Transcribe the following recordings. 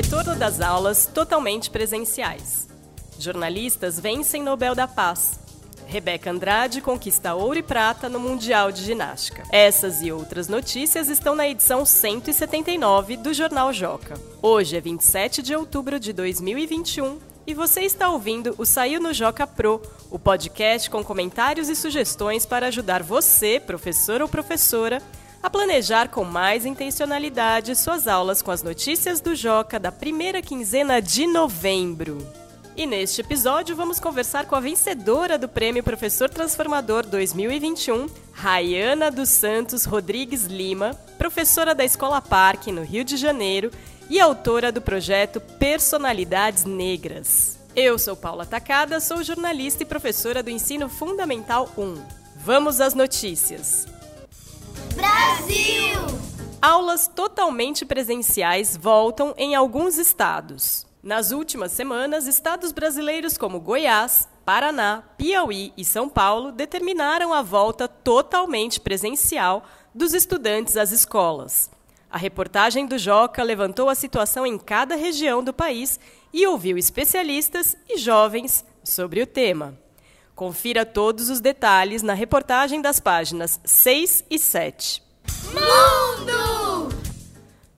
retorno das aulas totalmente presenciais. Jornalistas vencem Nobel da Paz. Rebeca Andrade conquista ouro e prata no Mundial de Ginástica. Essas e outras notícias estão na edição 179 do Jornal Joca. Hoje é 27 de outubro de 2021 e você está ouvindo o Saiu no Joca Pro, o podcast com comentários e sugestões para ajudar você, professor ou professora, a planejar com mais intencionalidade suas aulas com as notícias do Joca da primeira quinzena de novembro. E neste episódio vamos conversar com a vencedora do Prêmio Professor Transformador 2021, Rayana dos Santos Rodrigues Lima, professora da Escola Parque, no Rio de Janeiro, e autora do projeto Personalidades Negras. Eu sou Paula Tacada, sou jornalista e professora do Ensino Fundamental 1. Vamos às notícias. Brasil! Aulas totalmente presenciais voltam em alguns estados. Nas últimas semanas, estados brasileiros como Goiás, Paraná, Piauí e São Paulo determinaram a volta totalmente presencial dos estudantes às escolas. A reportagem do Joca levantou a situação em cada região do país e ouviu especialistas e jovens sobre o tema. Confira todos os detalhes na reportagem das páginas 6 e 7. Mundo!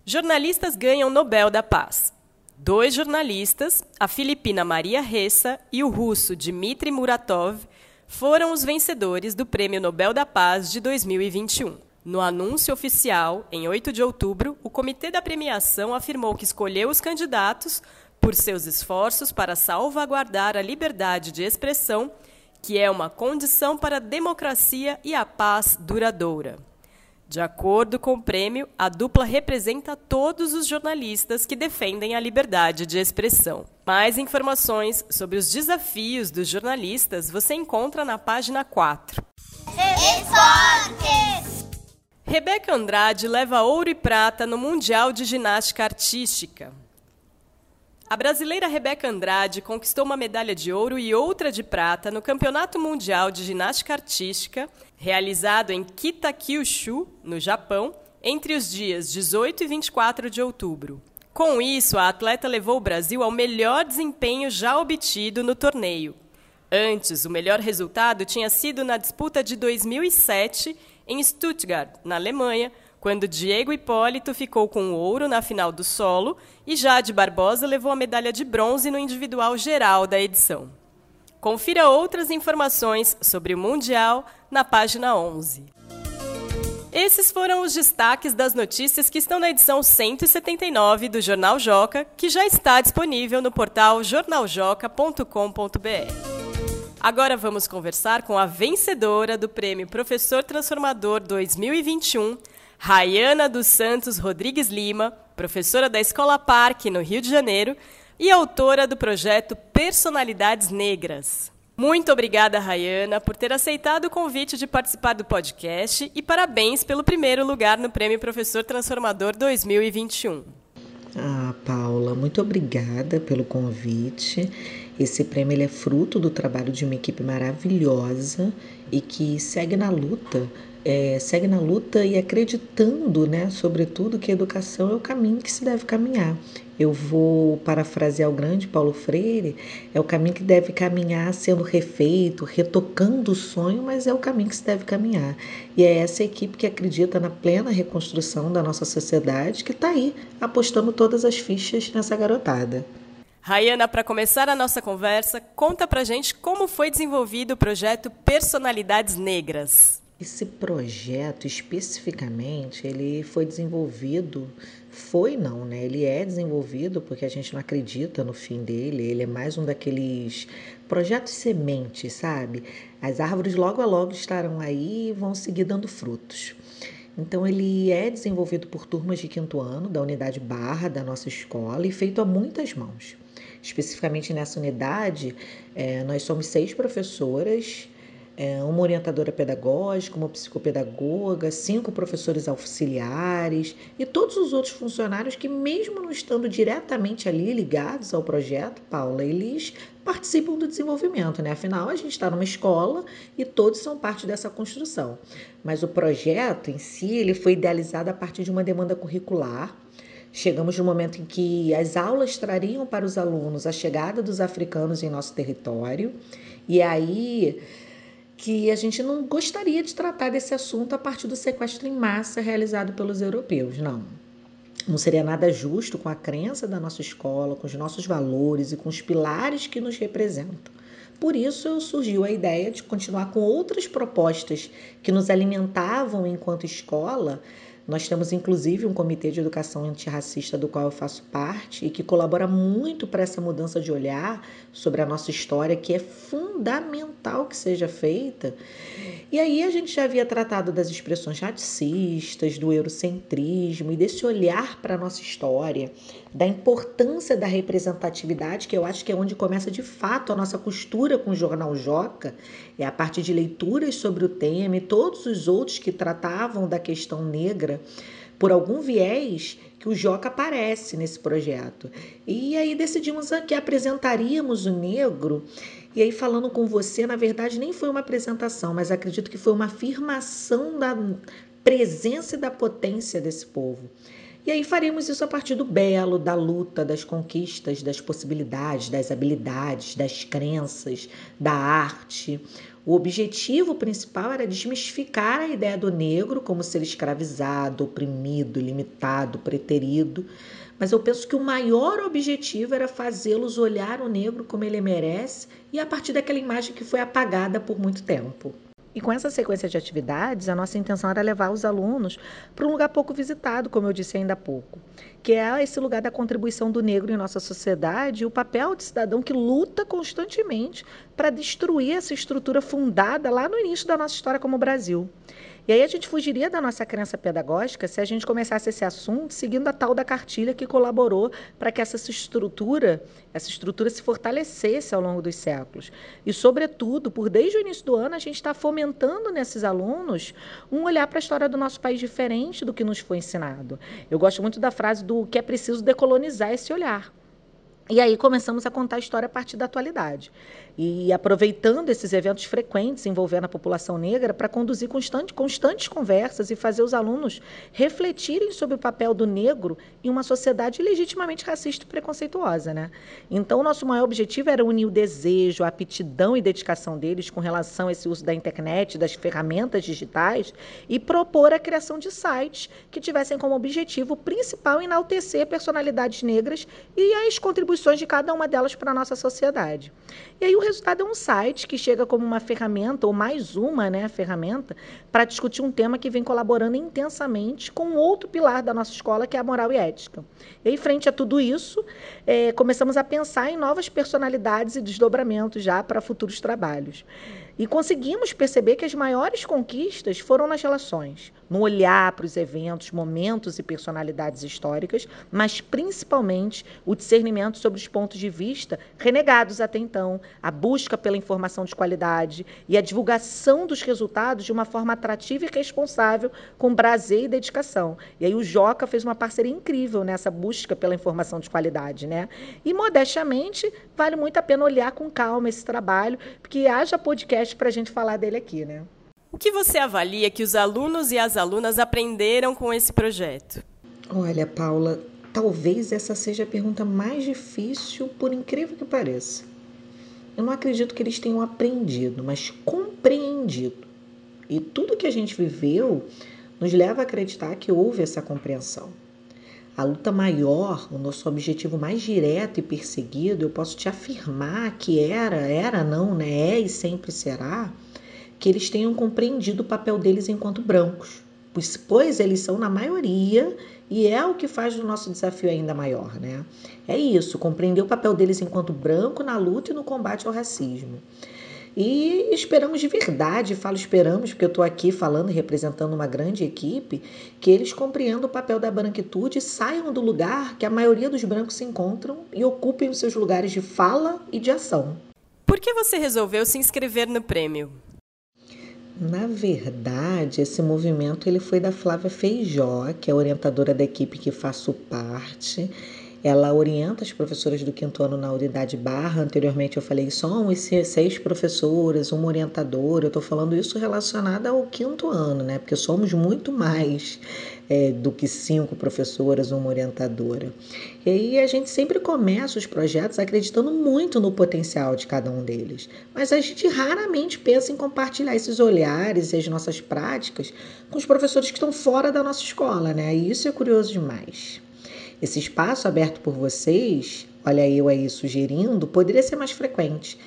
Jornalistas ganham Nobel da Paz. Dois jornalistas, a filipina Maria Ressa e o russo Dmitry Muratov, foram os vencedores do Prêmio Nobel da Paz de 2021. No anúncio oficial, em 8 de outubro, o comitê da premiação afirmou que escolheu os candidatos por seus esforços para salvaguardar a liberdade de expressão, que é uma condição para a democracia e a paz duradoura. De acordo com o prêmio, a dupla representa todos os jornalistas que defendem a liberdade de expressão. Mais informações sobre os desafios dos jornalistas você encontra na página 4. Esportes! Rebeca Andrade leva ouro e prata no Mundial de Ginástica Artística. A brasileira Rebeca Andrade conquistou uma medalha de ouro e outra de prata no Campeonato Mundial de Ginástica Artística, realizado em Kitakyushu, no Japão, entre os dias 18 e 24 de outubro. Com isso, a atleta levou o Brasil ao melhor desempenho já obtido no torneio. Antes, o melhor resultado tinha sido na disputa de 2007 em Stuttgart, na Alemanha, quando Diego Hipólito ficou com o ouro na final do solo e Jade Barbosa levou a medalha de bronze no individual geral da edição. Confira outras informações sobre o Mundial na página 11. Esses foram os destaques das notícias que estão na edição 179 do Jornal Joca, que já está disponível no portal jornaljoca.com.br. Agora vamos conversar com a vencedora do Prêmio Professor Transformador 2021, Rayana dos Santos Rodrigues Lima, professora da Escola Parque, no Rio de Janeiro, e autora do projeto Personalidades Negras. Muito obrigada, Rayana, por ter aceitado o convite de participar do podcast e parabéns pelo primeiro lugar no Prêmio Professor Transformador 2021. Ah, Paula, muito obrigada pelo convite. Esse prêmio ele é fruto do trabalho de uma equipe maravilhosa e que segue na luta é, segue na luta e acreditando, né, sobretudo, que a educação é o caminho que se deve caminhar. Eu vou parafrasear o grande Paulo Freire: é o caminho que deve caminhar sendo refeito, retocando o sonho, mas é o caminho que se deve caminhar. E é essa equipe que acredita na plena reconstrução da nossa sociedade que está aí apostando todas as fichas nessa garotada. Rayana, para começar a nossa conversa, conta pra gente como foi desenvolvido o projeto Personalidades Negras. Esse projeto especificamente, ele foi desenvolvido, foi não, né? Ele é desenvolvido porque a gente não acredita no fim dele, ele é mais um daqueles projetos sementes, sabe? As árvores logo a logo estarão aí e vão seguir dando frutos. Então, ele é desenvolvido por turmas de quinto ano da unidade Barra da nossa escola e feito a muitas mãos. Especificamente nessa unidade, é, nós somos seis professoras uma orientadora pedagógica, uma psicopedagoga, cinco professores auxiliares e todos os outros funcionários que, mesmo não estando diretamente ali ligados ao projeto, Paula, eles participam do desenvolvimento, né? Afinal, a gente está numa escola e todos são parte dessa construção. Mas o projeto em si, ele foi idealizado a partir de uma demanda curricular Chegamos no momento em que as aulas trariam para os alunos a chegada dos africanos em nosso território, e aí que a gente não gostaria de tratar desse assunto a partir do sequestro em massa realizado pelos europeus, não. Não seria nada justo com a crença da nossa escola, com os nossos valores e com os pilares que nos representam. Por isso surgiu a ideia de continuar com outras propostas que nos alimentavam enquanto escola nós temos inclusive um comitê de educação antirracista do qual eu faço parte e que colabora muito para essa mudança de olhar sobre a nossa história, que é fundamental que seja feita. E aí a gente já havia tratado das expressões racistas, do eurocentrismo e desse olhar para a nossa história, da importância da representatividade, que eu acho que é onde começa de fato a nossa costura com o jornal Joca, é a partir de leituras sobre o tema e todos os outros que tratavam da questão negra por algum viés que o Joca aparece nesse projeto. E aí decidimos que apresentaríamos o negro. E aí, falando com você, na verdade, nem foi uma apresentação, mas acredito que foi uma afirmação da presença e da potência desse povo. E aí faremos isso a partir do belo, da luta, das conquistas, das possibilidades, das habilidades, das crenças, da arte. O objetivo principal era desmistificar a ideia do negro como ser escravizado, oprimido, limitado, preterido. Mas eu penso que o maior objetivo era fazê-los olhar o negro como ele merece e a partir daquela imagem que foi apagada por muito tempo. E com essa sequência de atividades, a nossa intenção era levar os alunos para um lugar pouco visitado, como eu disse ainda há pouco, que é esse lugar da contribuição do negro em nossa sociedade e o papel de cidadão que luta constantemente para destruir essa estrutura fundada lá no início da nossa história como Brasil. E aí a gente fugiria da nossa crença pedagógica se a gente começasse esse assunto seguindo a tal da cartilha que colaborou para que essa estrutura, essa estrutura se fortalecesse ao longo dos séculos. E, sobretudo, por desde o início do ano, a gente está fomentando nesses alunos um olhar para a história do nosso país diferente do que nos foi ensinado. Eu gosto muito da frase do que é preciso decolonizar esse olhar. E aí começamos a contar a história a partir da atualidade. E aproveitando esses eventos frequentes envolvendo a população negra para conduzir constante, constantes conversas e fazer os alunos refletirem sobre o papel do negro em uma sociedade legitimamente racista e preconceituosa. Né? Então, nosso maior objetivo era unir o desejo, a aptidão e dedicação deles com relação a esse uso da internet, das ferramentas digitais e propor a criação de sites que tivessem como objetivo principal enaltecer personalidades negras e as contribuições contribuições de cada uma delas para a nossa sociedade. E aí o resultado é um site que chega como uma ferramenta, ou mais uma né, ferramenta, para discutir um tema que vem colaborando intensamente com outro pilar da nossa escola, que é a moral e ética. E aí, frente a tudo isso, é, começamos a pensar em novas personalidades e desdobramentos já para futuros trabalhos. E conseguimos perceber que as maiores conquistas foram nas relações, no olhar para os eventos, momentos e personalidades históricas, mas principalmente o discernimento sobre os pontos de vista renegados até então, a busca pela informação de qualidade e a divulgação dos resultados de uma forma atrativa e responsável, com prazer e dedicação. E aí o Joca fez uma parceria incrível nessa busca pela informação de qualidade, né? E modestamente vale muito a pena olhar com calma esse trabalho, porque haja podcast para a gente falar dele aqui, né? O que você avalia que os alunos e as alunas aprenderam com esse projeto? Olha, Paula, talvez essa seja a pergunta mais difícil, por incrível que pareça. Eu não acredito que eles tenham aprendido, mas compreendido. E tudo que a gente viveu nos leva a acreditar que houve essa compreensão. A luta maior, o nosso objetivo mais direto e perseguido, eu posso te afirmar que era, era não, né? É e sempre será, que eles tenham compreendido o papel deles enquanto brancos, pois, pois eles são na maioria e é o que faz o nosso desafio ainda maior, né? É isso, compreender o papel deles enquanto branco na luta e no combate ao racismo. E esperamos de verdade, falo esperamos, porque eu estou aqui falando e representando uma grande equipe, que eles compreendam o papel da branquitude e saiam do lugar que a maioria dos brancos se encontram e ocupem os seus lugares de fala e de ação. Por que você resolveu se inscrever no prêmio? Na verdade, esse movimento ele foi da Flávia Feijó, que é orientadora da equipe que faço parte Ela orienta as professoras do quinto ano na unidade barra. Anteriormente eu falei somos seis professoras, uma orientadora. Eu estou falando isso relacionado ao quinto ano, né? Porque somos muito mais é, do que cinco professoras, uma orientadora. E aí a gente sempre começa os projetos acreditando muito no potencial de cada um deles. Mas a gente raramente pensa em compartilhar esses olhares e as nossas práticas com os professores que estão fora da nossa escola, né? E isso é curioso demais. Esse espaço aberto por vocês, olha eu aí sugerindo, poderia ser mais frequente.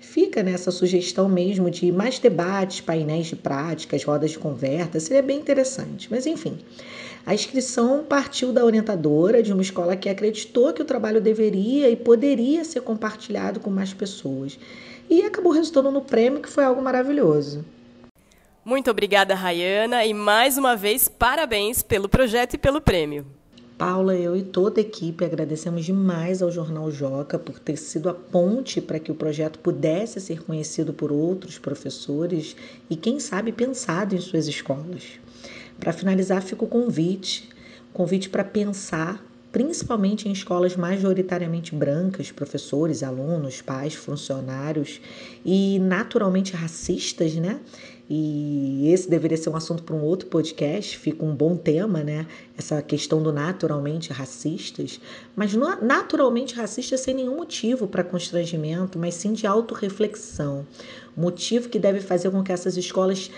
Fica nessa sugestão mesmo de mais debates, painéis de práticas, rodas de conversa, seria bem interessante. Mas enfim, a inscrição partiu da orientadora de uma escola que acreditou que o trabalho deveria e poderia ser compartilhado com mais pessoas. E acabou resultando no prêmio, que foi algo maravilhoso. Muito obrigada, Rayana, e mais uma vez parabéns pelo projeto e pelo prêmio. Paula, eu e toda a equipe agradecemos demais ao Jornal Joca por ter sido a ponte para que o projeto pudesse ser conhecido por outros professores e, quem sabe, pensado em suas escolas. Para finalizar, fica o convite convite para pensar principalmente em escolas majoritariamente brancas, professores, alunos, pais, funcionários e naturalmente racistas, né? E esse deveria ser um assunto para um outro podcast, fica um bom tema, né? Essa questão do naturalmente racistas, mas naturalmente racistas sem nenhum motivo para constrangimento, mas sim de autorreflexão. Motivo que deve fazer com que essas escolas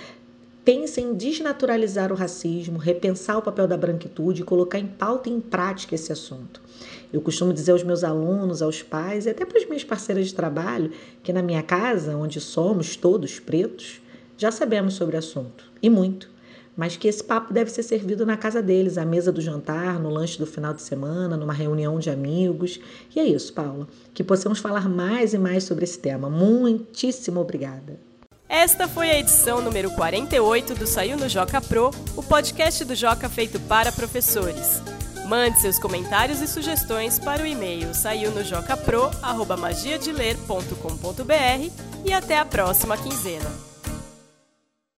pensem em desnaturalizar o racismo, repensar o papel da branquitude e colocar em pauta e em prática esse assunto. Eu costumo dizer aos meus alunos, aos pais e até para as minhas parceiras de trabalho que na minha casa, onde somos todos pretos, já sabemos sobre o assunto, e muito, mas que esse papo deve ser servido na casa deles, à mesa do jantar, no lanche do final de semana, numa reunião de amigos. E é isso, Paula, que possamos falar mais e mais sobre esse tema. Muitíssimo obrigada. Esta foi a edição número 48 do Saiu no Joca Pro, o podcast do Joca feito para professores. Mande seus comentários e sugestões para o e-mail saiunojocapro@magiadeler.com.br e até a próxima quinzena.